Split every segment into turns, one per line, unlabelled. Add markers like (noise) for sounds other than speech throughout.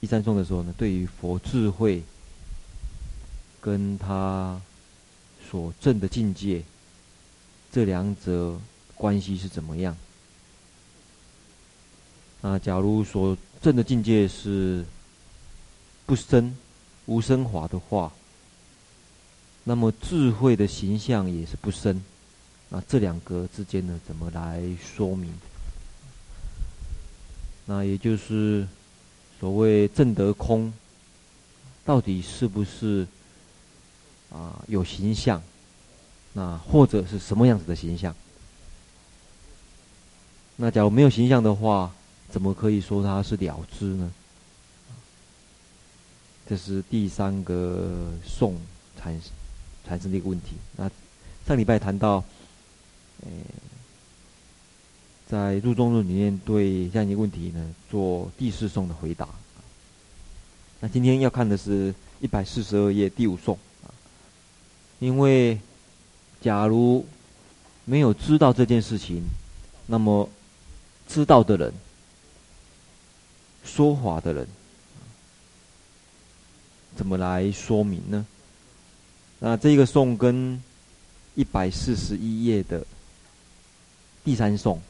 第三颂的时候呢，对于佛智慧跟他所证的境界，这两者关系是怎么样？那假如所证的境界是不生、无生华的话，那么智慧的形象也是不生。那这两个之间呢，怎么来说明？那也就是所谓正得空，到底是不是啊、有形象？那或者是什么样子的形象？那假如没有形象的话，怎么可以说它是了知呢？这是第三个颂产产生的一个问题。那上礼拜谈到，在入中论里面对这样一个问题呢，做第四颂的回答。那今天要看的是一百四十二页第五颂，因为假如没有知道这件事情，那么知道的人。说法的人，怎么来说明呢？那这个颂跟一百四十一页的第三颂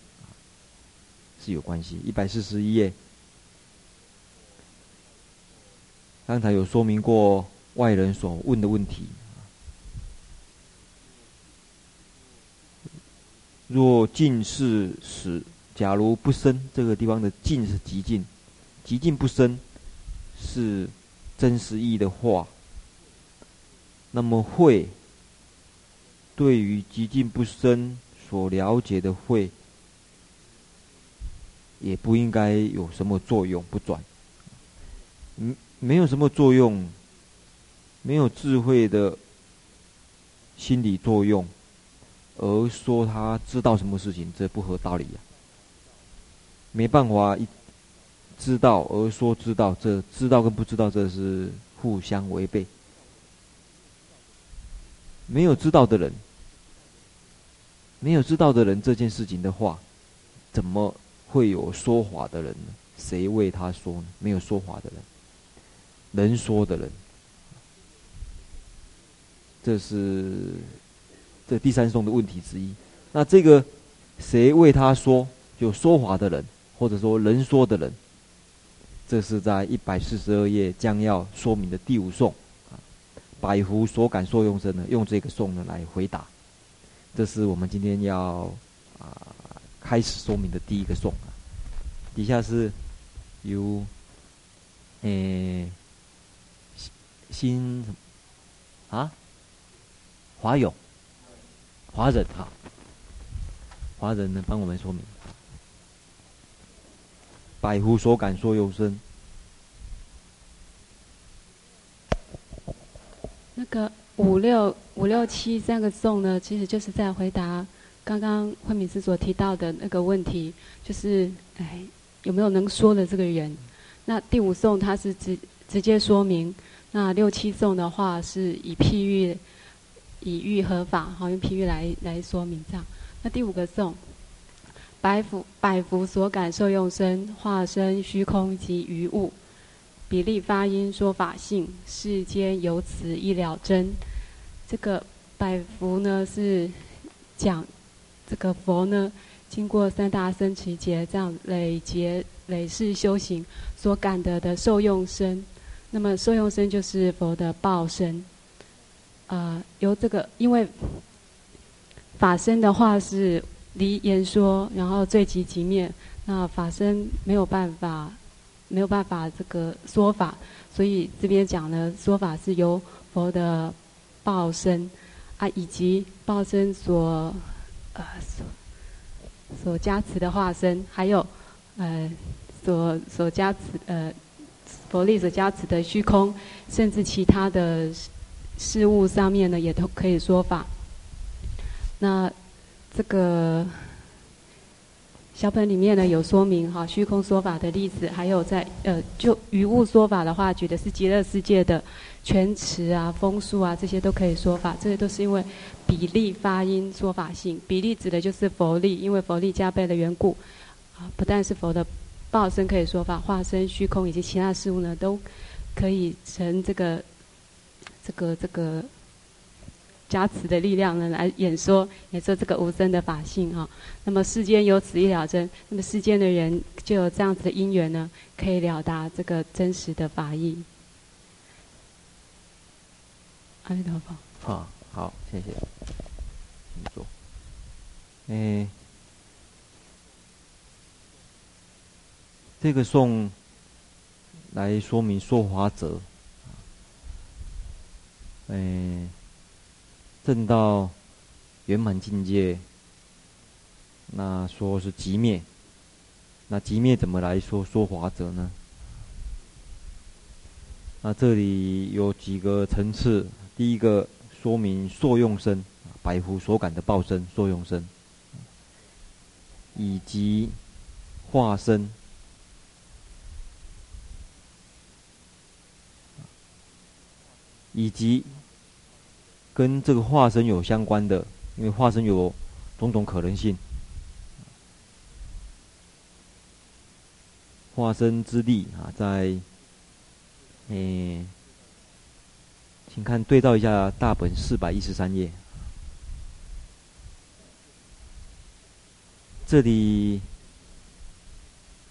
是有关系。一百四十一页，刚才有说明过外人所问的问题。若尽是使，假如不生，这个地方的尽是极尽。极尽不生是真实意义的话，那么慧对于极尽不生所了解的慧，也不应该有什么作用不转，嗯，没有什么作用，没有智慧的心理作用，而说他知道什么事情，这不合道理呀，没办法一。知道而说知道，这知道跟不知道这是互相违背。没有知道的人，没有知道的人这件事情的话，怎么会有说法的人呢？谁为他说呢？没有说法的人，能说的人，这是这第三颂的问题之一。那这个谁为他说？就说法的人，或者说能说的人。这是在一百四十二页将要说明的第五颂，啊，百福所感受用生呢，用这个颂呢来回答。这是我们今天要开始说明的第一个颂啊。底下是由诶新啊华勇华人哈华人呢帮我们说明。百福所感受用生。
那个五六五六七三个颂呢，其实就是在回答刚刚慧敏师所提到的那个问题，就是哎有没有能说的这个人？那第五颂它是直直接说明，那六七颂的话是以譬喻以喻合法，好用譬喻来来说明这样。那第五个颂。百福百福所感受用身，化身虚空及余物，比例发音说法性，世间有此一了真。这个百福呢是讲这个佛呢，经过三大僧只劫这样累劫累世修行所感得的受用生。那么受用生就是佛的报身。啊、由这个因为法身的话是。离言说，然后罪即寂灭，那法身没有办法，没有办法这个说法，所以这边讲的，说法是由佛的报身啊，以及报身所所所加持的化身，还有呃所所加持呃佛力所加持的虚空，甚至其他的事物上面呢，也都可以说法。那。这个小本里面呢有说明哈，虚空说法的例子，还有在呃就于物说法的话，举的是极乐世界的泉池啊、风树啊，这些都可以说法。这些都是因为比例发音说法性，比例指的就是佛力，因为佛力加倍的缘故啊，不但是佛的报身可以说法，化身虚空以及其他事物呢，都可以成这个这个这个加持的力量呢，来演说演说这个无生的法性哈。那么世间有此一了真，那么世间的人就有这样子的因缘呢，可以了达这个真实的法义。阿弥陀佛。
好，好，谢谢。请坐。哎。这个颂来说明说法者，哎，证到圆满境界，那说是极灭，那极灭怎么来说说法者呢？那这里有几个层次，第一个说明受用身，百福所感的报身受用身，以及化身。以及跟这个化身有相关的，因为化身有种种可能性。化身之力啊，在诶、欸，请看对照一下大本四百一十三页，这里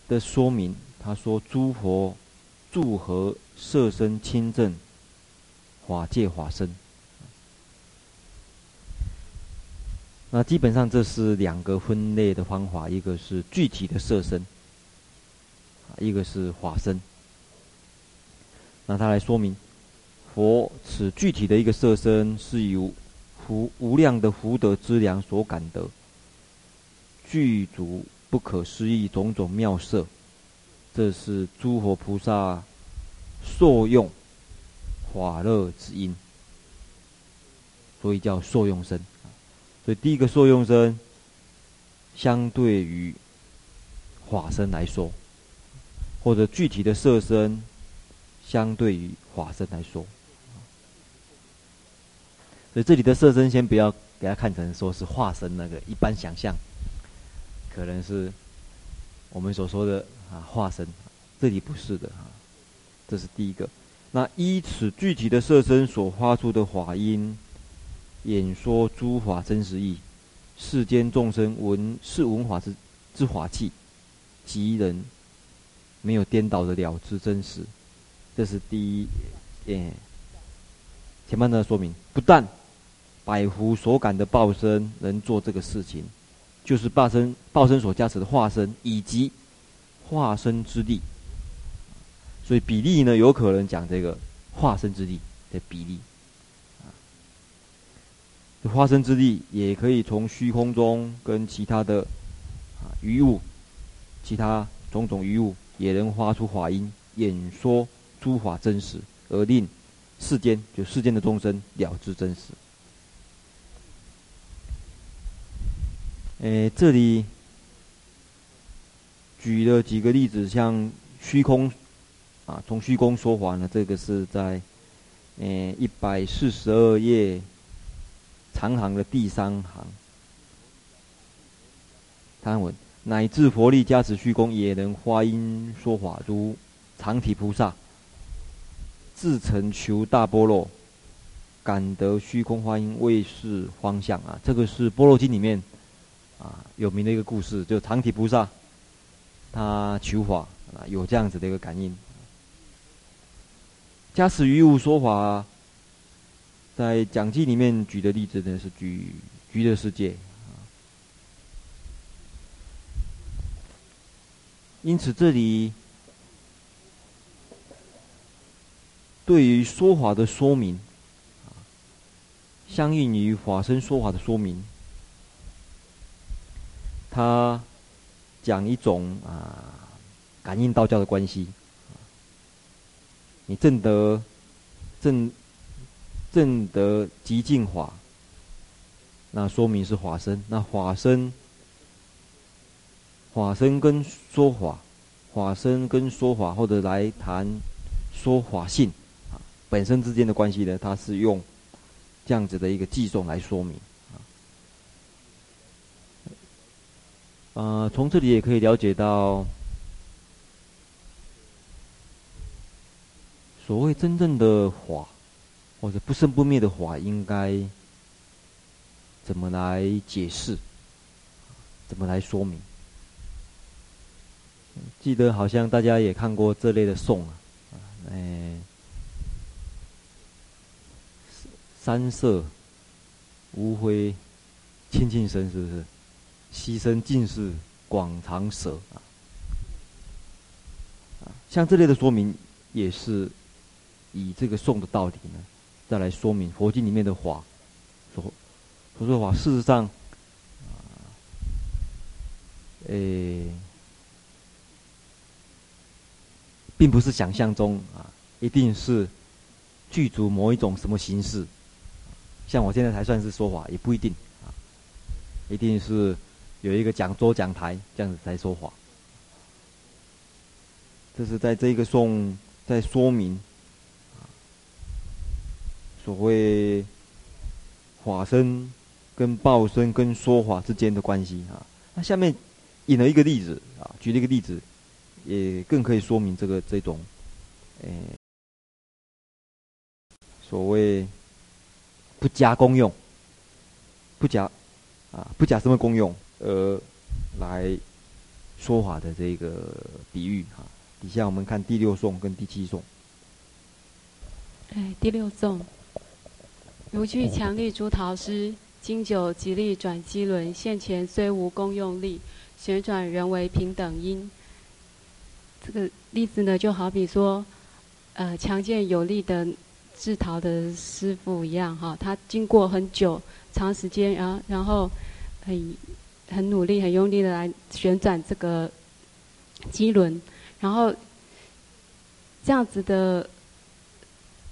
的说明，他说诸佛住何色身亲证。法界法身，那基本上这是两个分类的方法，一个是具体的色身，一个是法身。那他来说明，佛此具体的一个色身是由福无量的福德之粮所感得，具足不可思议种种妙色，这是诸佛菩萨受用。法乐之因，所以叫受用身。所以第一个受用身，相对于法身来说，或者具体的色身，相对于法身来说。所以这里的色身，先不要给它看成说是化身那个一般想象，可能是我们所说的啊化身，这里不是的啊，这是第一个。那依此具体的色身所发出的法音，演说诸法真实义，世间众生闻是闻法之之法器，即人没有颠倒的了知真实。这是第一，诶，前面的说明，不但百福所感的报身能做这个事情，就是报身报身所加持的化身以及化身之力。所以比例呢，有可能讲这个化身之力的比例，化身之力也可以从虚空中跟其他的啊余物，其他种种余物也能发出法音，演说诸法真实，而令世间就世间的众生了知真实。诶，这里举了几个例子，像虚空。啊，从虚空说法呢，这个是在，呃，一百四十二页长行的第三行。他文乃至佛力加持虚空，也能发音说法，如常提菩萨自成求大波罗，感得虚空发音，为是方向啊。这个是《波罗经》里面啊有名的一个故事，就常提菩萨他求法啊，有这样子的一个感应。加持于物说法，在讲记里面举的例子呢，是举极乐世界。因此，这里对于说法的说明，相应于法身说法的说明，他讲一种啊感应道教的关系。你证得证正得极净法，那说明是法身。那法身，法身跟说法，法身跟说法，或者来谈说法性，啊，本身之间的关系呢，它是用这样子的一个计诵来说明。啊，从这里也可以了解到，所谓真正的法。或者不生不灭的法，应该怎么来解释？怎么来说明？记得好像大家也看过这类的颂啊，哎，三色无灰清净身，是不是？悉身尽是广长舌啊，像这类的说明，也是以这个颂的道理呢，再来说明佛经里面的法，说佛说法，事实上，啊，诶。并不是想象中啊，一定是具足某一种什么形式。像我现在才算是说法，也不一定啊，一定是有一个讲桌讲台这样子才说法。这是在这个颂在说明所谓法身跟报身跟说法之间的关系啊。那下面引了一个例子啊，举了一个例子。也更可以说明这个这种，诶，所谓不加功用，不加啊不加什么功用，而来说法的这个比喻哈。底下我们看第六颂跟第七颂。
哎，第六颂，如具强力诸陶师，经久极力转机轮，现前虽无功用力，旋转仍为平等因。这个例子呢，就好比说，呃，强健有力的制陶的师傅一样，哈，他经过很久、长时间，然后，然后很很努力、很用力的来旋转这个机轮，然后这样子的，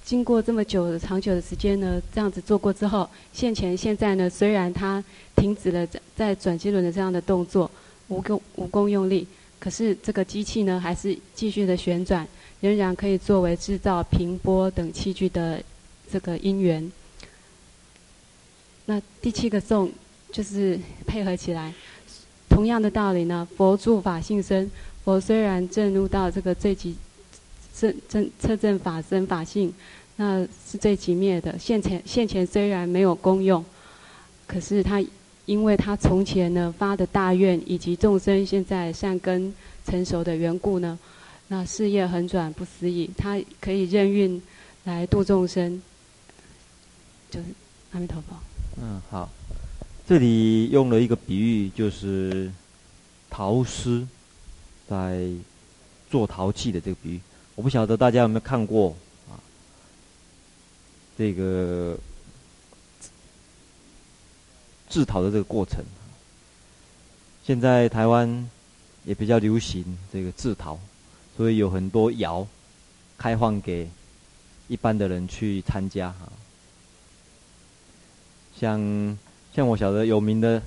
经过这么久的长久的时间呢，这样子做过之后，现前现在呢，虽然他停止了在转机轮的这样的动作，无功无功用力。可是这个机器呢，还是继续的旋转，仍然可以作为制造平波等器具的这个因缘。那第七个颂就是配合起来，同样的道理呢。佛住法性身，佛虽然证入到这个最极正正彻证法身法性，那是最极灭的。现前现前虽然没有功用，可是他。因为他从前呢发的大愿，以及众生现在善根成熟的缘故呢，那事业恒转不思议，他可以任运来度众生。就是阿弥陀佛。
嗯，好，这里用了一个比喻，就是陶师在做陶器的这个比喻。我不晓得大家有没有看过啊？这个。制陶的这个过程，现在台湾也比较流行这个制陶，所以有很多窑开放给一般的人去参加哈。像像我晓得有名的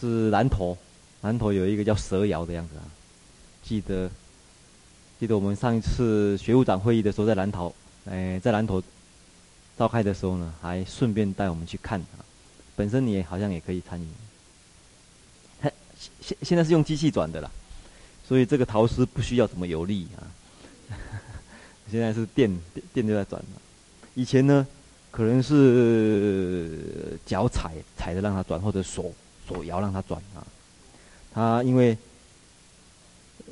是南投，南投有一个叫蛇窑的样子啊。记得记得我们上一次学务长会议的时候，在南投，哎，在南投召开的时候呢，还顺便带我们去看啊。本身你也好像也可以参与，现现现在是用机器转的啦，所以这个陶师不需要怎么有力啊。(laughs) 现在是电电电就在转了，以前呢可能是脚踩踩着让它转，或者手手摇让它转啊。他因为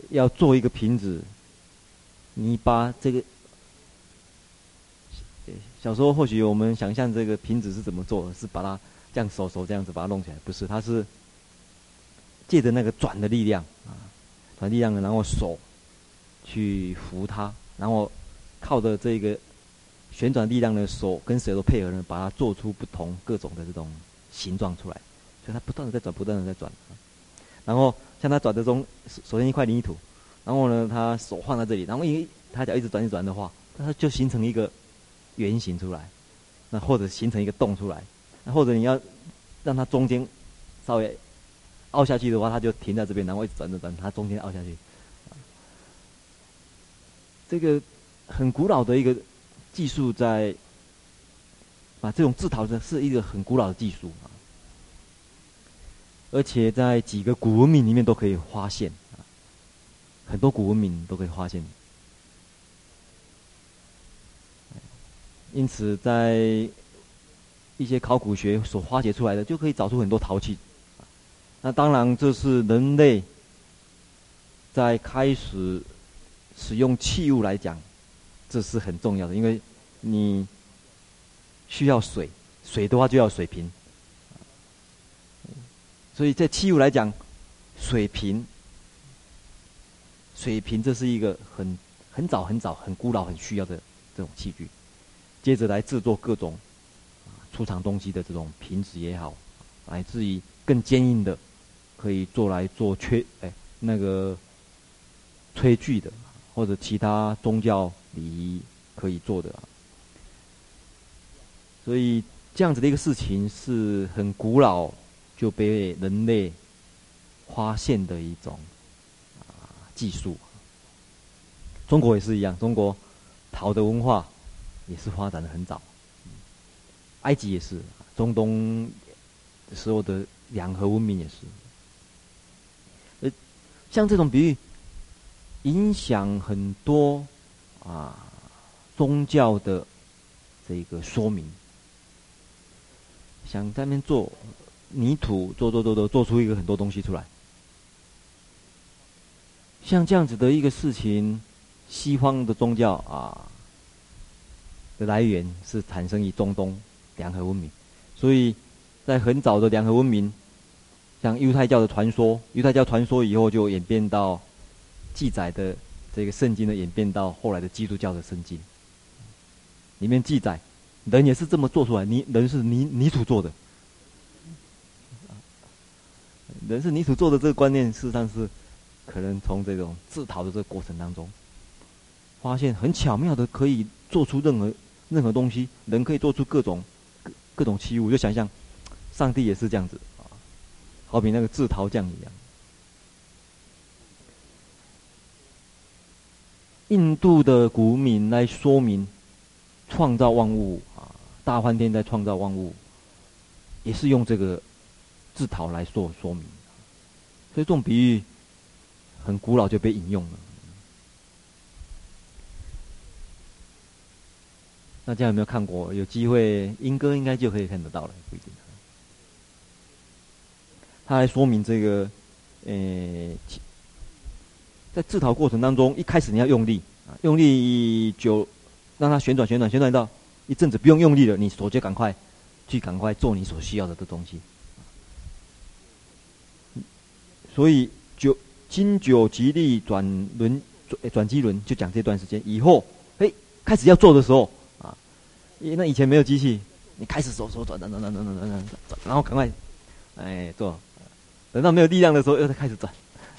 要做一个瓶子，你把这个小时候或许我们想象这个瓶子是怎么做的，是把它。这样手手这样子把它弄起来，不是，它是借着那个转的力量啊，转力量的，然后手去扶它，然后靠着这个旋转力量的手跟舌头配合呢，把它做出不同各种的这种形状出来，所以它不断的在转，不断的在转。然后像它转的中，首先一块泥土，然后呢，他手放在这里，然后一他脚一直转一转的话，它就形成一个圆形出来，那或者形成一个洞出来。那或者你要让它中间稍微凹下去的话，它就停在这边，然后一直转着转，它中间凹下去。这个很古老的一个技术，在啊，这种制陶的是一个很古老的技术啊，而且在几个古文明里面都可以发现，很多古文明都可以发现。因此在一些考古学所发掘出来的，就可以找出很多陶器。那当然，这是人类在开始使用器物来讲，这是很重要的，因为你需要水，水的话就要水瓶。所以在器物来讲，水瓶，水瓶这是一个很很早很早很古老很需要的这种器具。接着来制作各种储藏东西的这种瓶子也好，乃至于更坚硬的。可以做来做缺哎那个炊具的，或者其他宗教礼仪可以做的，所以这样子的一个事情是很古老就被人类发现的一种技术。中国也是一样，中国陶的文化也是发展的很早。埃及也是，中东时候的两河文明也是。像这种比喻，影响很多啊宗教的这个说明。想在那边做泥土，做做做做，做出一个很多东西出来。像这样子的一个事情，西方的宗教啊的来源是产生于中东两河文明，所以在很早的两河文明。像犹太教的传说，犹太教传说以后就演变到记载的这个圣经的演变到后来的基督教的圣经，里面记载人也是这么做出来，泥人是泥泥土做的，人是泥土做的这个观念，事实上是可能从这种制陶的这个过程当中，发现很巧妙的可以做出任何任何东西，人可以做出各种各各种器物，就想象上帝也是这样子啊。好比那个制陶匠一样，印度的古民来说明创造万物啊，大梵天在创造万物，也是用这个制陶来做说明，所以这种比喻很古老就被引用了。大家有没有看过？有机会，莺歌应该就可以看得到了，不一定。他来说明这个，呃，在制陶过程当中，一开始你要用力啊，用力就让它旋转旋转旋转到一阵子不用用力了，你手就赶快去赶快做你所需要的的东西。所以就经久极力转轮转转机轮就讲这段时间以后，嘿，开始要做的时候啊，那以前没有机器，你开始手手转转转转转转转转，然后赶快哎做。等到没有力量的时候，又再开始转，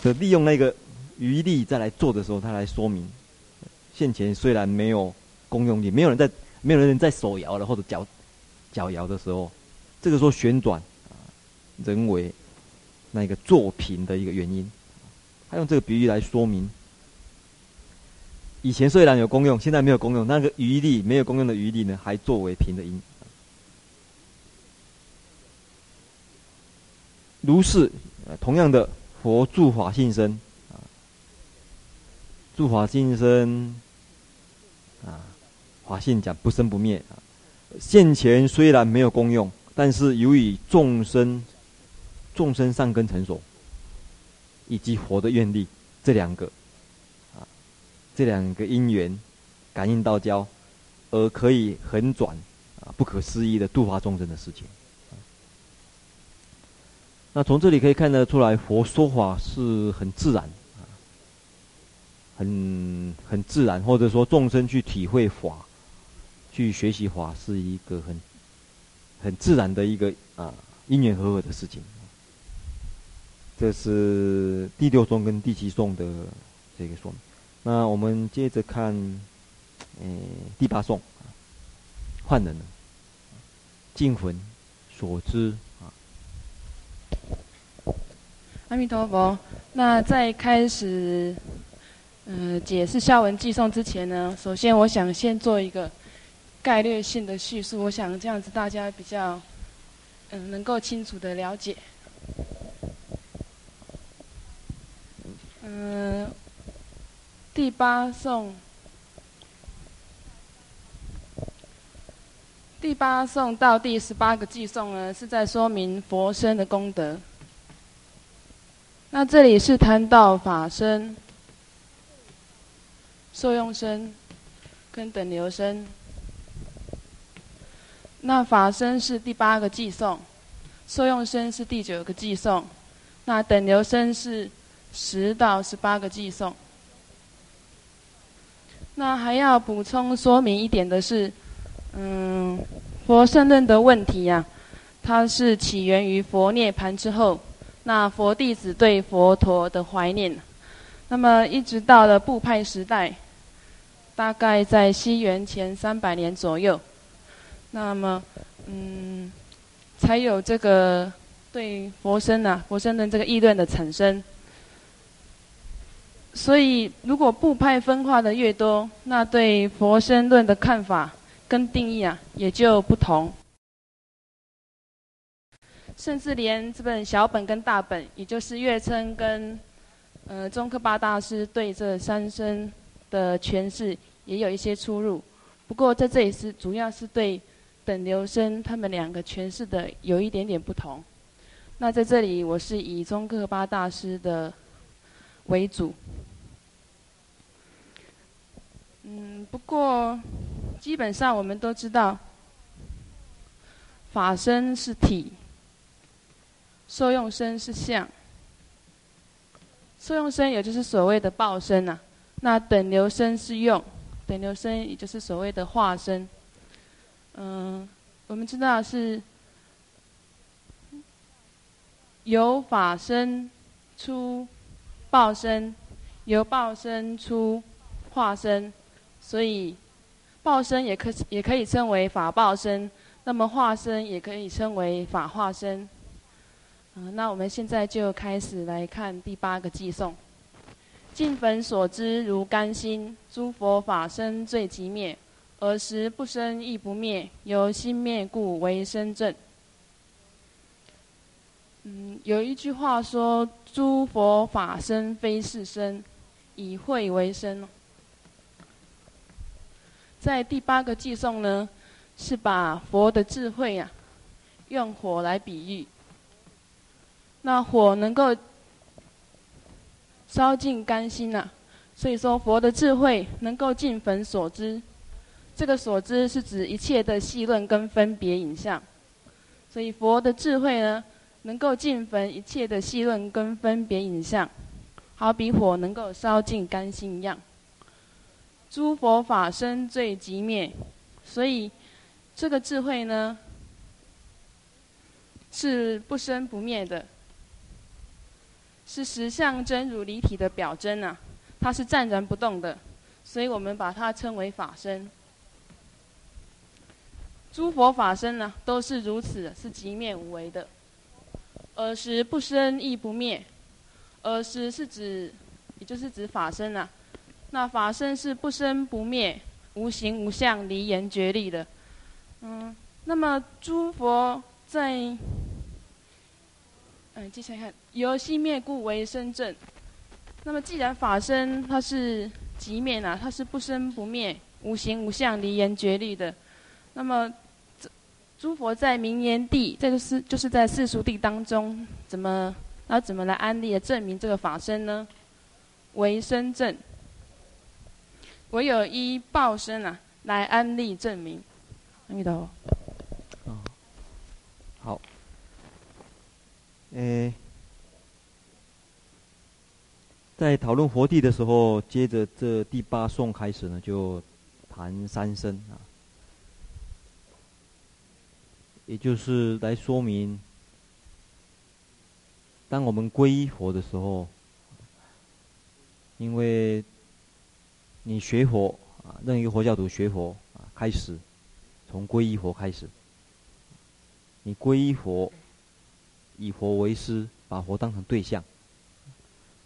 就利用那个余力再来做的时候，他来说明，现前虽然没有公用力，没有人在，没有人在手摇了或者脚脚摇的时候，这个时候旋转啊，人为那个作品的一个原因，他用这个比喻来说明，以前虽然有功用，现在没有功用，那个余力没有功用的余力呢，还作为平的因。如是，同样的，佛住法性身，啊，住法性身，啊，法性讲不生不灭啊。现前虽然没有功用，但是由于众生，众生善根成熟，以及佛的愿力，这两个，啊，这两个因缘，感应道交，而可以横转啊，不可思议的度化众生的事情。那从这里可以看得出来，佛说法是很自然，啊，很很自然，或者说众生去体会法，去学习法，是一个很很自然的一个啊因缘和合的事情。这是第六颂跟第七颂的这个说明。那我们接着看，呃，第八颂，换人了，净魂所知。
阿弥陀佛。那在开始，呃，解释下文寄送之前呢，首先我想先做一个概略性的叙述，我想这样子大家比较，嗯、能够清楚的了解。嗯、第八颂，第八颂到第十八个偈颂呢，是在说明佛身的功德。那这里是谈到法身、受用身跟等流身。那法身是第八个偈颂，受用身是第九个偈颂，那等流身是十到十八个寄送。那还要补充说明一点的是。嗯，佛圣论的问题呀、啊，它是起源于佛涅盘之后，那佛弟子对佛陀的怀念，那么一直到了部派时代，大概在西元前三百年左右，那么嗯，才有这个对佛身啊，佛圣论这个议论的产生。所以，如果部派分化的越多，那对佛身论的看法。跟定义啊也就不同，甚至连这本小本跟大本，也就是月称跟呃宗喀巴大师对这三身的诠释也有一些出入。不过在这里是主要是对等流身他们两个诠释的有一点点不同。那在这里我是以宗喀巴大师的为主。嗯，不过。基本上我们都知道，法身是体，受用身是相。受用身也就是所谓的报身呐、那等流身是用，等流身也就是所谓的化身。嗯，我们知道是由法身出报身，由报身出化身，所以。报身也可也可以称为法报身，那么化身也可以称为法化身。嗯、那我们现在就开始来看第八个偈颂。尽粉所知如干心，诸佛法身最极灭，尔时不生亦不灭，由心灭故为身证。嗯，有一句话说：诸佛法身非是身，以慧为身。在第八个偈颂呢，是把佛的智慧呀、啊，用火来比喻。那火能够烧尽干心、啊，所以说佛的智慧能够尽焚所知。这个所知是指一切的细论跟分别影像。所以佛的智慧呢，能够尽粉一切的细论跟分别影像，好比火能够烧尽干心一样。诸佛法身最极灭，所以这个智慧呢，是不生不灭的，是实相真如离体的表征啊，它是暂然不动的，所以我们把它称为法身。诸佛法身呢，都是如此，是极灭无为的。尔时不生亦不灭，尔时是指，也就是指法身啊。那法身是不生不灭、无形无相、离言绝力的。嗯，那么诸佛在，嗯，接下来看，由心灭故为身证。那么既然法身它是极灭啊，它是不生不灭、无形无相、离言绝力的。那么，诸佛在名言地，这个是就是在世俗地当中，怎么那怎么来安立的证明这个法身呢？为身证。唯有依报身啊，来安立证明。阿弥陀佛。
嗯，好。诶，在讨论佛地的时候，接着这第八颂开始呢，就谈三身啊，也就是来说明，当我们皈依佛的时候，因为。你学佛啊，任何一个佛教徒学佛啊，开始从皈依佛开始。你皈依佛，以佛为师，把佛当成对象；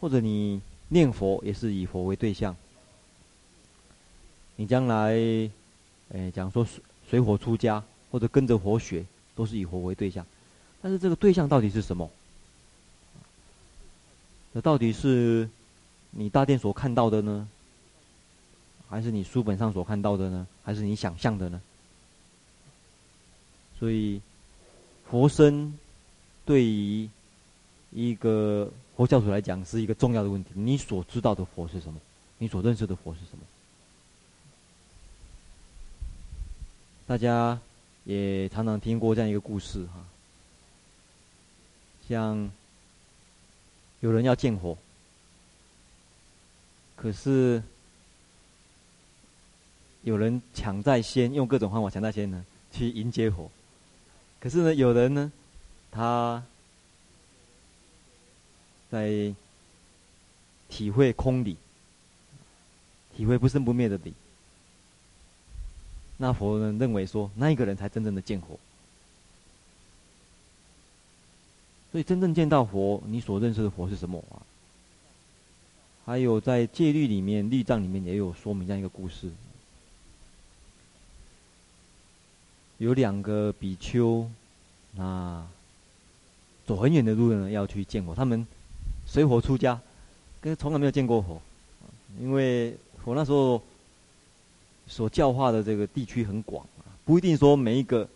或者你念佛，也是以佛为对象。你将来，诶，讲说随火出家，或者跟着佛学，都是以佛为对象。但是这个对象到底是什么？那到底是你大殿所看到的呢？还是你书本上所看到的呢？还是你想象的呢？所以佛身对于一个佛教徒来讲是一个重要的问题。你所知道的佛是什么？你所认识的佛是什么？大家也常常听过这样一个故事哈，像有人要见火，可是有人抢在先，用各种方法抢在先呢，去迎接火。可是呢，有人呢，他在体会空理，体会不生不灭的理。那佛呢认为说，那一个人才真正的见佛。所以真正见到佛，你所认识的佛是什么啊？还有在戒律里面、律藏里面也有说明这样一个故事。有两个比丘，那走很远的路呢，要去见佛。他们随佛出家，跟从来没有见过佛，因为佛那时候。所教化的这个地区很广啊，不一定说每一个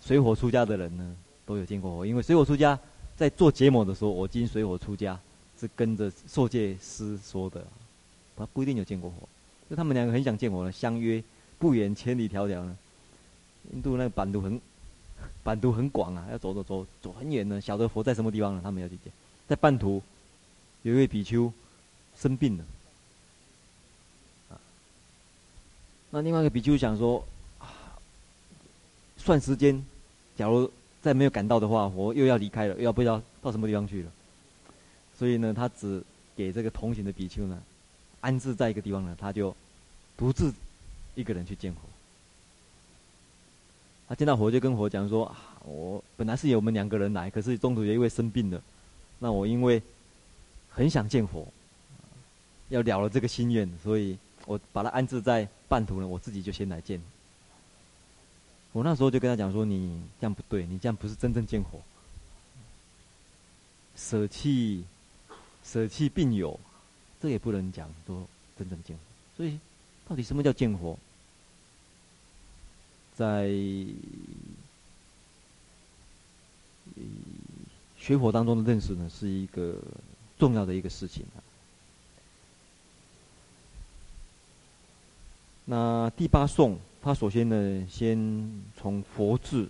水火出家的人呢都有见过火。因为水火出家在做结盟的时候，我今水火出家是跟着受戒师说的，他不一定有见过火。就他们两个很想见佛呢，相约不远千里迢迢呢。印度那个版图很版图很广啊，要走走走走很远呢，晓得佛在什么地方呢？他们要去见。在半途有一位比丘生病了。那另外一个比丘想说，啊，算时间，假如再没有赶到的话，我又要离开了，又要不知道到什么地方去了。所以呢，他只给这个同行的比丘呢，安置在一个地方呢，他就独自一个人去见佛。他见到佛就跟佛讲说：“啊，我本来是有我们两个人来，可是中途有一位生病了，那我因为很想见佛，要了了这个心愿，所以。”我把他安置在半途呢，我自己就先来见。我那时候就跟他讲说：“你这样不对，你这样不是真正见火。舍弃，舍弃病友，这也不能讲说真正见火。所以，到底什么叫见火？在学佛当中的认识呢，是一个重要的一个事情啊。”那第八颂，他首先呢，先从佛字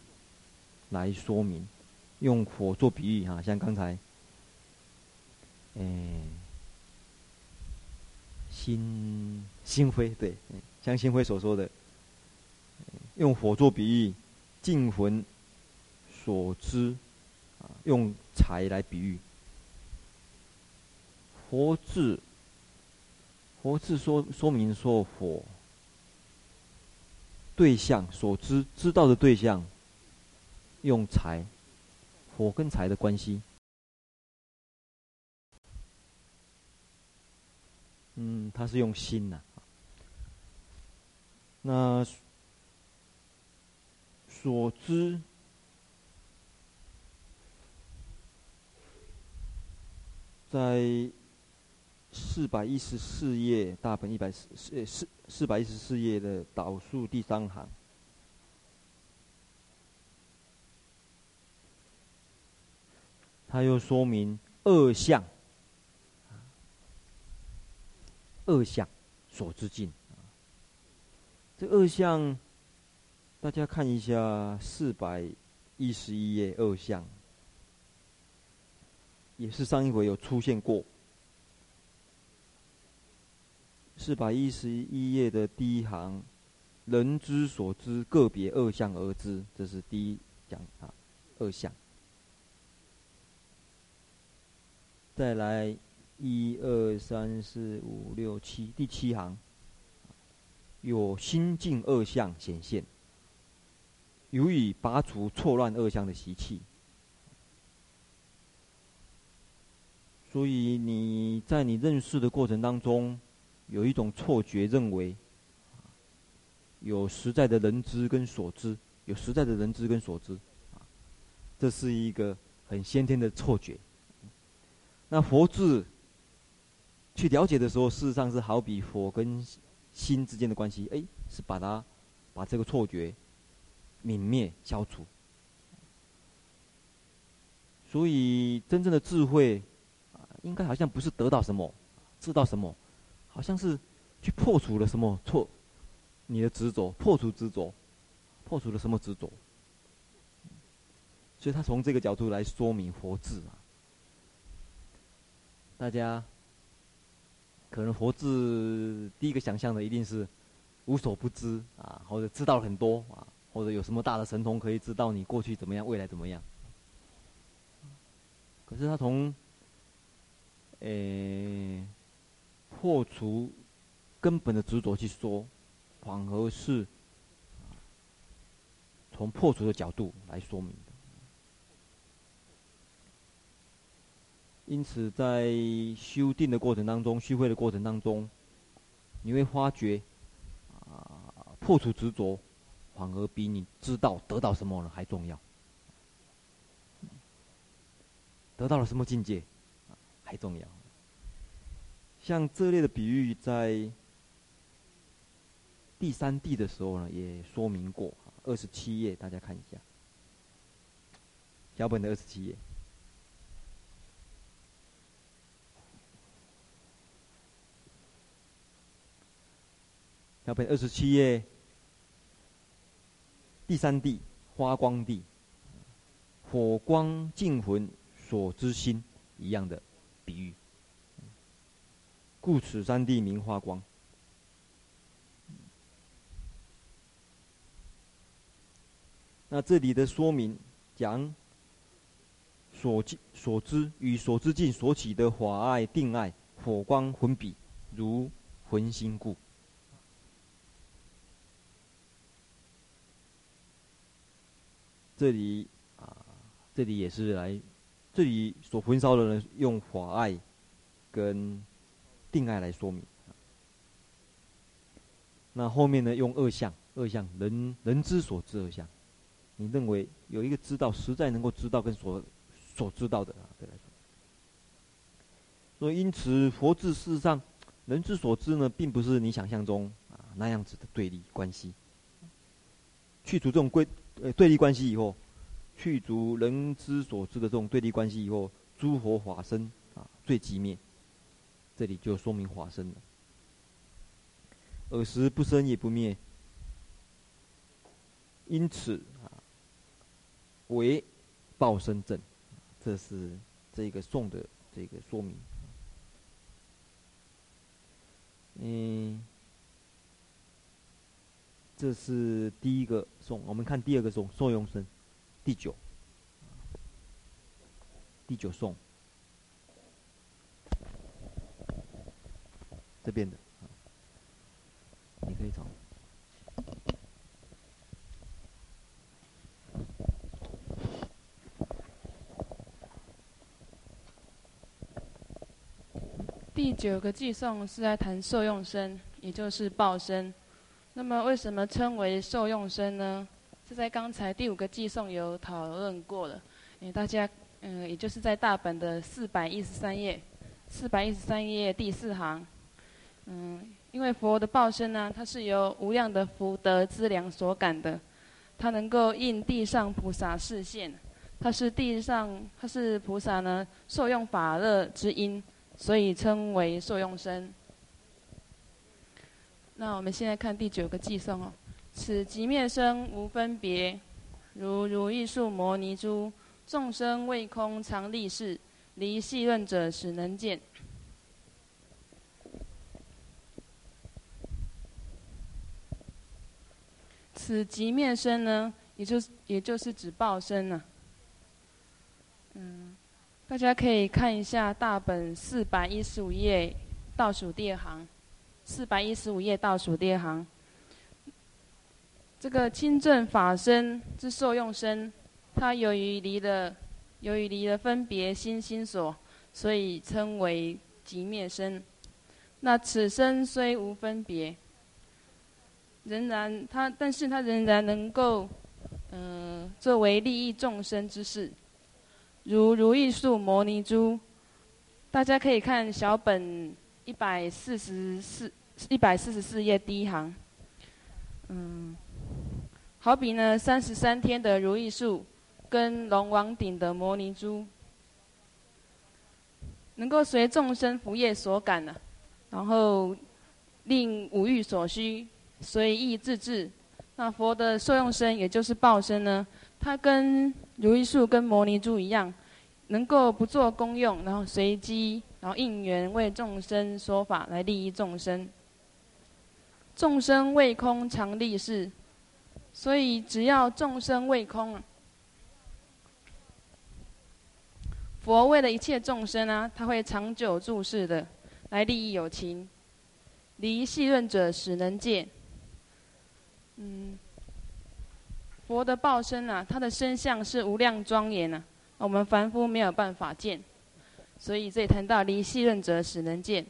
来说明，用火做比喻哈，像刚才，哎、欸，心心灰对，像心灰所说的，用火做比喻，净魂所知，啊，用财来比喻，佛字，佛字说说明说火。对象所知知道的对象，用财，火跟财的关系。嗯，他是用心呐、那所知，在。四百一十四页，大本一百四四四百一十四页的导数第三行，他又说明二相，二相所知境。这二相，大家看一下四百一十一页二相，也是上一回有出现过。四百一十一页的第一行，人之所知个别二相而知，这是第一讲啊，二相。再来一二三四五六七，第七行，有心净二相显现，予以拔除错乱二相的习气。所以你在你认识的过程当中。有一种错觉，认为有实在的人知跟所知，有实在的人知跟所知，这是一个很先天的错觉。那佛智去了解的时候，事实上是好比火跟心之间的关系，哎，是把它把这个错觉泯灭消除，所以真正的智慧啊，应该好像不是得到什么，知道什么，好像是去破除了什么错，你的执着，破除执着，破除了什么执着。所以他从这个角度来说明佛智啊。大家可能佛智第一个想象的一定是无所不知啊，或者知道很多啊，或者有什么大的神通可以知道你过去怎么样，未来怎么样。可是他从诶、破除根本的执着去说，反而是从破除的角度来说明。因此，在修订的过程当中，修慧的过程当中，你会发觉，啊，破除执着，反而比你知道得到什么了还重要。得到了什么境界，还重要。像这类的比喻，在第三地的时候呢，也说明过。二十七页，大家看一下，脚本的二十七页。要背二十七页，第三地花光地，火光净魂所知心一样的比喻，故此三地名花光。那这里的说明讲所知所知与所知境所起的法爱定爱火光混比，如魂心故。这里啊，这里也是来，这里所焚烧的人用法爱跟定爱来说明。那后面呢，用二相，二相人人之所知二相。你认为有一个知道，实在能够知道跟所所知道的啊，对来说。所以因此，佛智事实上，人之所知呢，并不是你想象中啊那样子的对立关系。去除这种规。呃，对立关系以后，去除人之所知的这种对立关系以后，诸佛法身啊，最极灭。这里就说明法身了。尔时不生也不灭，因此啊，为报身正。这是这个颂的这个说明。嗯。这是第一个颂，我们看第二个颂，受用生，第九，第九颂，这边的，你可以找。
第九个偈颂是在谈受用身，也就是报身。那么为什么称为受用身呢？是在刚才第五个偈颂有讨论过了。大家，嗯，也就是在大本的四百一十三页，四百一十三页第四行。嗯，因为佛的报身呢，它是由无量的福德资粮所感的，它能够应地上菩萨示现，它是地上，它是菩萨呢受用法乐之因，所以称为受用身。那我们现在看第九个偈颂哦，此寂灭生无分别，如如意树摩尼珠，众生未空常立事，离戏论者始能见。此即灭身呢，也就是也就是指报身呢、嗯，大家可以看一下大本四百一十五页倒数第二行。四百一十五页倒数第二行，这个清净法身之受用身，它由于离了，由于离了分别心心所，所以称为即灭身。那此身虽无分别，仍然他，但是他仍然能够，嗯、作为利益众生之事，如如意树摩尼珠，大家可以看小本。一百四十四，一百四十四页第一行，嗯，好比呢，三十三天的如意树，跟龙王顶的摩尼珠，能够随众生福业所感呢，然后令五欲所需随意自治。那佛的受用身，也就是报身呢，它跟如意树跟摩尼珠一样，能够不做功用，然后随机，然后应缘为众生说法来利益众生。众生未空常立事，所以只要众生未空，佛为了一切众生啊，他会长久住世的来利益有情。离细润者始能见。嗯，佛的报身啊，他的身相是无量庄严啊，我们凡夫没有办法见，所以这里谈到离细润者始能见。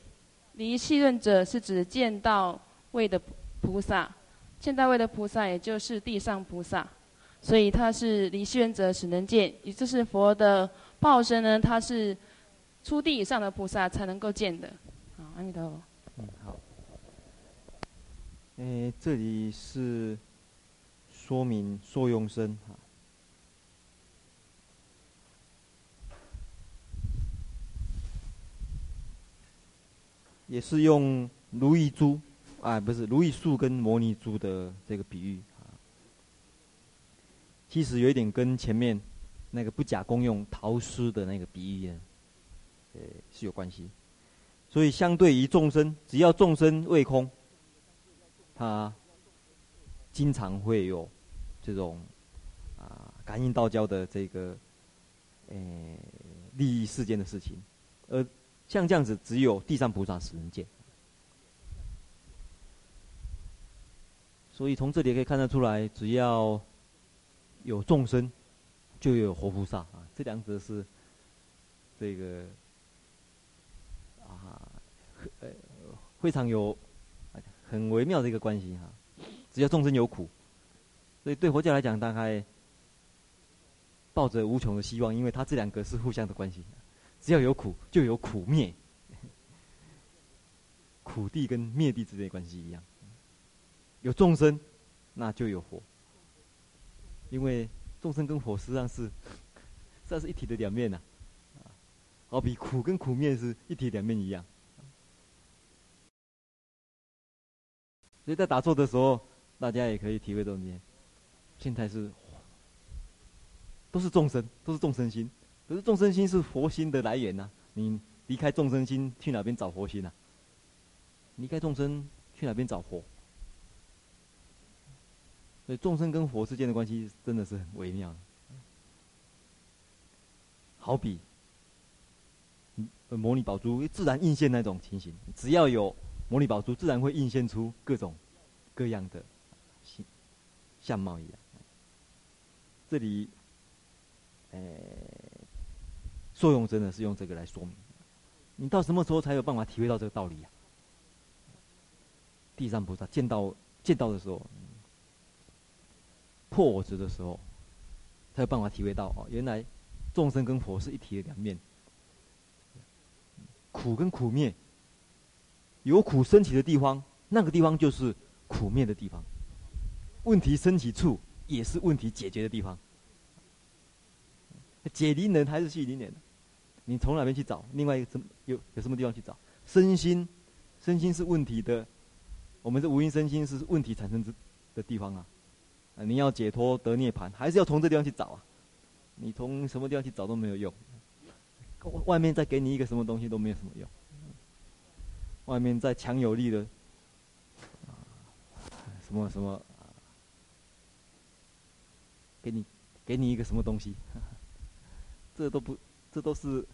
离细润者是指见到位的菩萨，见到位的菩萨也就是地上菩萨，所以他是离细润者始能见，也就是佛的报身呢，他是初地以上的菩萨才能够见的。好，阿弥陀佛。
嗯，好。诶，这里是说明受用身哈，也是用如意珠啊，不是如意树跟摩尼珠的这个比喻啊。其实有一点跟前面那个不假功用陶师的那个比喻呢，呃，是有关系。所以相对于众生，只要众生未空。他经常会有这种啊感应道教的这个诶利益世间的事情，而像这样子，只有地藏菩萨使人见。所以从这里可以看得出来，只要有众生，就有活菩萨啊，这两者是这个啊呃非常有。很微妙的一个关系哈，只要众生有苦，所以对佛教来讲，大概抱着无穷的希望，因为它这两个是互相的关系，只要有苦，就有苦灭，(laughs) 苦地跟灭地之间的关系一样，有众生，那就有佛，因为众生跟佛实际上是，算是一体的两面呐，啊，好比苦跟苦灭是一体两面一样。所以在打坐的时候，大家也可以体会这种念。现在是都是众生，都是众生心。可是众生心是佛心的来源呐、你离开众生心，去哪边找佛心啊？离开众生，去哪边找佛？所以众生跟佛之间的关系真的是很微妙。好比，摩尼宝珠自然应现那种情形，只要有。摩尼宝珠自然会映现出各种各样的形相貌一样。这里，呃，受用真的是用这个来说明。你到什么时候才有办法体会到这个道理呀？地藏菩萨见到见到的时候，破我执的时候，才有办法体会到哦，原来众生跟佛是一体的两面，苦跟苦灭。有苦升起的地方，那个地方就是苦灭的地方。问题升起处，也是问题解决的地方。解铃人还是系离人？你从哪边去找？另外一个什有有什么地方去找？身心，身心是问题的。我们是无因身心是问题产生之的地方啊。啊，你要解脱得涅槃，还是要从这地方去找啊？你从什么地方去找都没有用。外面再给你一个什么东西都没有什么用。外面再强有力的，啊，什么什么，给你给你一个什么东西，(laughs) 这都不，这都是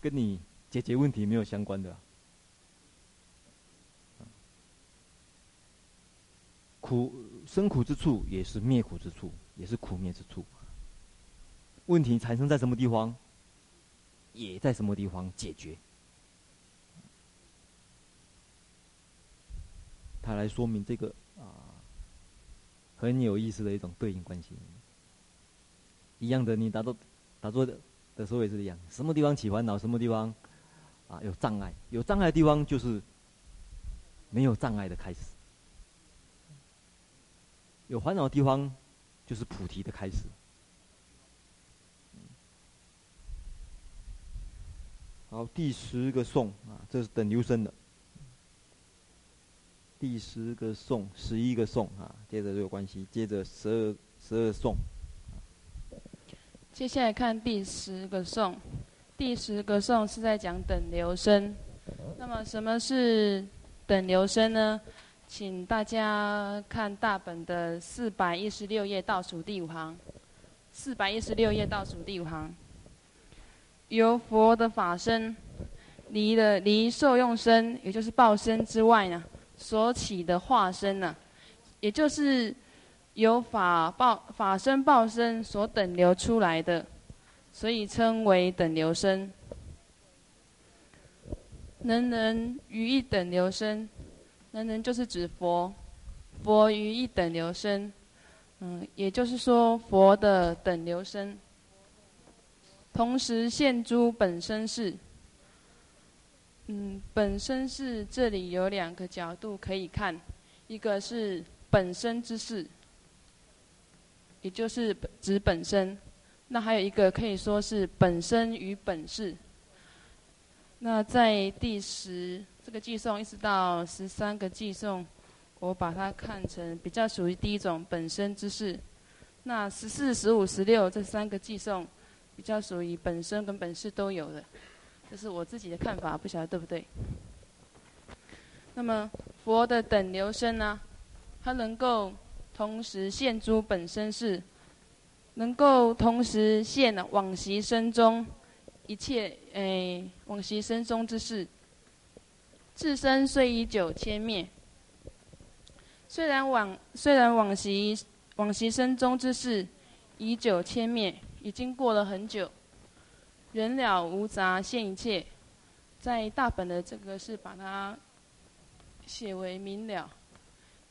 跟你解决问题没有相关的。苦生苦之处，也是灭苦之处，也是苦灭之处。问题产生在什么地方，也在什么地方解决。他来说明这个啊，很有意思的一种对应关系。一样的，你打坐打坐的的时候也是一样，什么地方起烦恼，什么地方啊有障碍，有障碍的地方就是没有障碍的开始，有烦恼的地方就是菩提的开始。好，第十个颂啊，这是等流生的。第十个颂，十一个颂啊，接着这个关系，接着十二十二颂。
接下来看第十个颂，第十个颂是在讲等流生。那么什么是等流生呢？请大家看大本的四百一十六页倒数第五行。四百一十六页倒数第五行，由佛的法身离了离受用身，也就是报身之外呢，所起的化身呢，也就是由法报法身报身所等流出来的，所以称为等流生。能人于一等流生。能人就是指佛，佛于一等流生，嗯，也就是说佛的等流生，同时现诸本身是。嗯，本身是这里有两个角度可以看，一个是本身之事，也就是指本身，那还有一个可以说是本身与本事。那在第十。这个寄送一直到十三个寄送，我把它看成比较属于第一种本身之事。那十四、十五、十六这三个寄送，比较属于本身跟本事都有的，这是我自己的看法，不晓得对不对？那么佛的等流生呢，它能够同时现诸本身事，能够同时现往昔生中一切诶往昔生中之事。自身虽已久千灭，虽然往虽然往昔往昔生中之事已久千灭，已经过了很久，人了无杂现一切，在大本的这个是把它写为明了，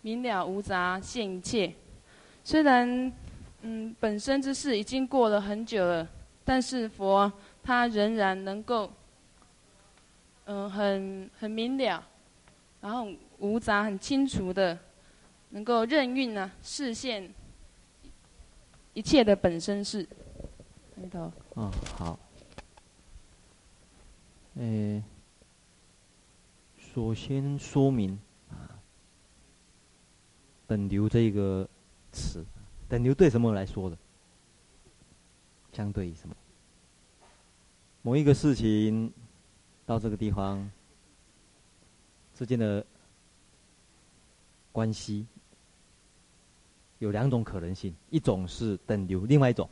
明了无杂现一切。虽然嗯本身之事已经过了很久了，但是佛他仍然能够。嗯，很很明了，然后无杂，很清楚的，能够任运呢，示现一切的本身事。那个。
嗯，好。呃，首先说明啊，等流这个词，等流对什么来说的？相对于什么？某一个事情。到这个地方之间的关系有两种可能性，一种是等流，另外一种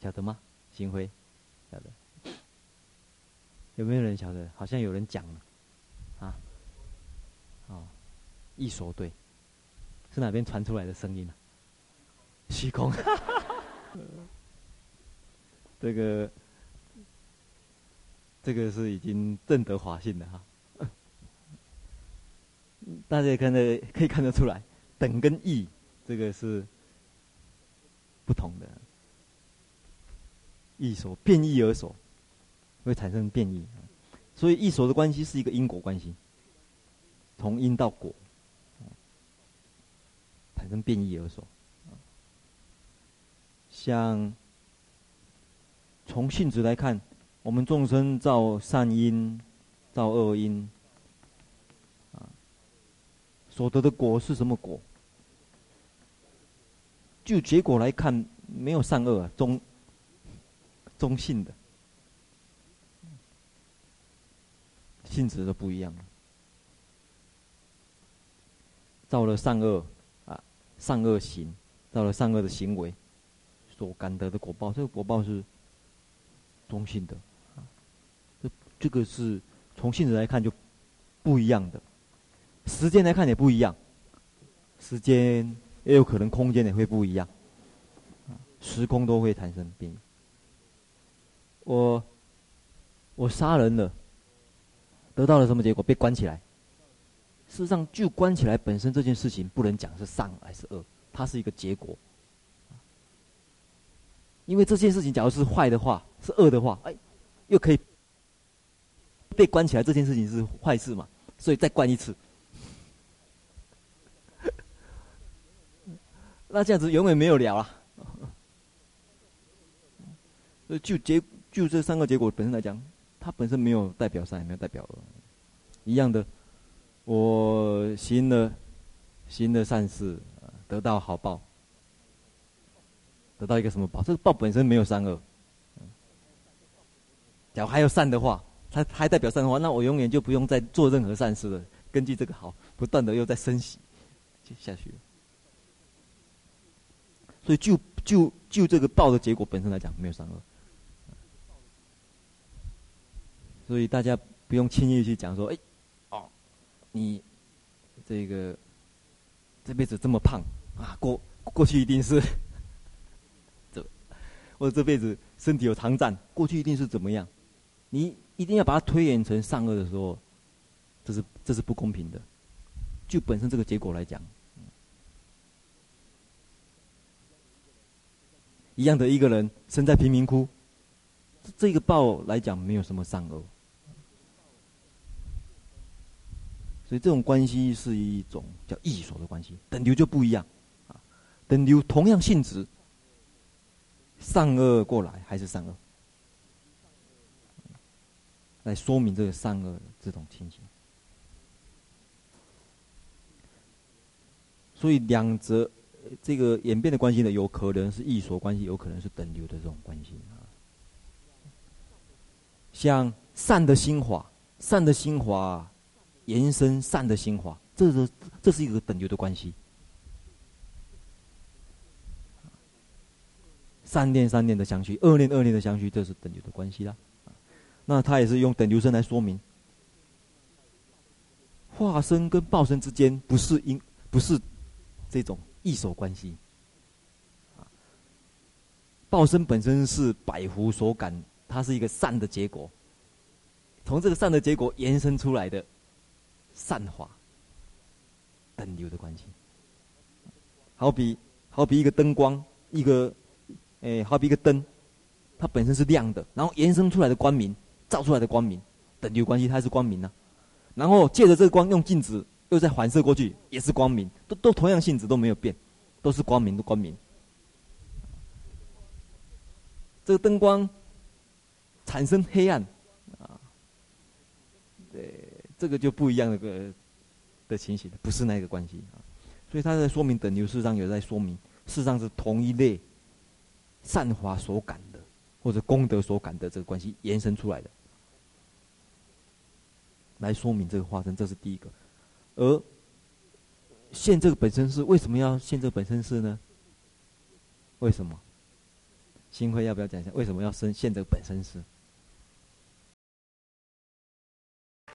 晓得吗？星辉？有没有人晓得？好像有人讲了啊？哦，一说对，是哪边传出来的声音呢？虚空，(laughs) 这个。这个是已经证得法性的哈，大家也看得可以看得出来，等跟异这个是不同的，异所变异而所会产生变异，所以一所的关系是一个因果关系，从因到果，产生变异而所，像从性质来看。我们众生造善因，造恶因，啊，所得的果是什么果？就结果来看，没有善恶啊，中中性的，性质都不一样了。造了善恶啊，善恶行，造了善恶的行为，所感得的果报，这个果报是中性的。这这个是从性质来看就不一样的，时间来看也不一样，时间也有可能空间也会不一样，时空都会产生变。我我杀人了，得到了什么结果？被关起来。事实上，就关起来本身这件事情不能讲是善还是恶，它是一个结果。因为这件事情假如是坏的话，是恶的话，哎，又可以。被关起来这件事情是坏事嘛？所以再关一次，(laughs) 那这样子永远没有了啊！就结就这三个结果本身来讲，它本身没有代表善，也没有代表恶。一样的，我行了行了善事，得到好报，得到一个什么报？这个报本身没有善恶。假如还有善的话，它还代表善的话，那我永远就不用再做任何善事了。根据这个好，不断的又在升息，就下去了。所以就就就这个报的结果本身来讲，没有善恶。所以大家不用轻易去讲说，哎，哦，你这个这辈子这么胖啊，过过去一定是 (laughs) 这，或者这辈子身体有长战，过去一定是怎么样？你一定要把它推演成善恶的时候，这是这是不公平的。就本身这个结果来讲，一样的一个人生在贫民窟，这个报来讲没有什么善恶。所以这种关系是一种叫异所的关系，等流就不一样，啊，等流同样性质，善恶过来还是善恶，来说明这个善恶这种情形。所以两者这个演变的关系呢，有可能是异所关系，有可能是等流的这种关系啊。像善的心法，善的心法。延伸善的心法，这是这是一个等流的关系。善念善念的相续，恶念恶念的相续，这是等流的关系啦。那他也是用等流身来说明，化身跟报身之间不是因不是这种异所关系。报身本身是百福所感，它是一个善的结果，从这个善的结果延伸出来的。善法等流的关系，好比好比一个灯光，一个诶，好比一个灯，它本身是亮的，然后延伸出来的光明，照出来的光明，等流关系，它是光明呐、啊。然后借着这个光，用镜子又再反射过去，也是光明，都都同样性质都没有变，都是光明的光明。这个灯光产生黑暗，这个就不一样的个的情形，不是那个关系啊，所以他在说明等流，事实上有在说明，事实上是同一类善法所感的，或者功德所感的这个关系延伸出来的，来说明这个化身，这是第一个。而现这个本身是为什么要现这个本身是呢？为什么？新辉要不要讲一下为什么要生现这个本身是？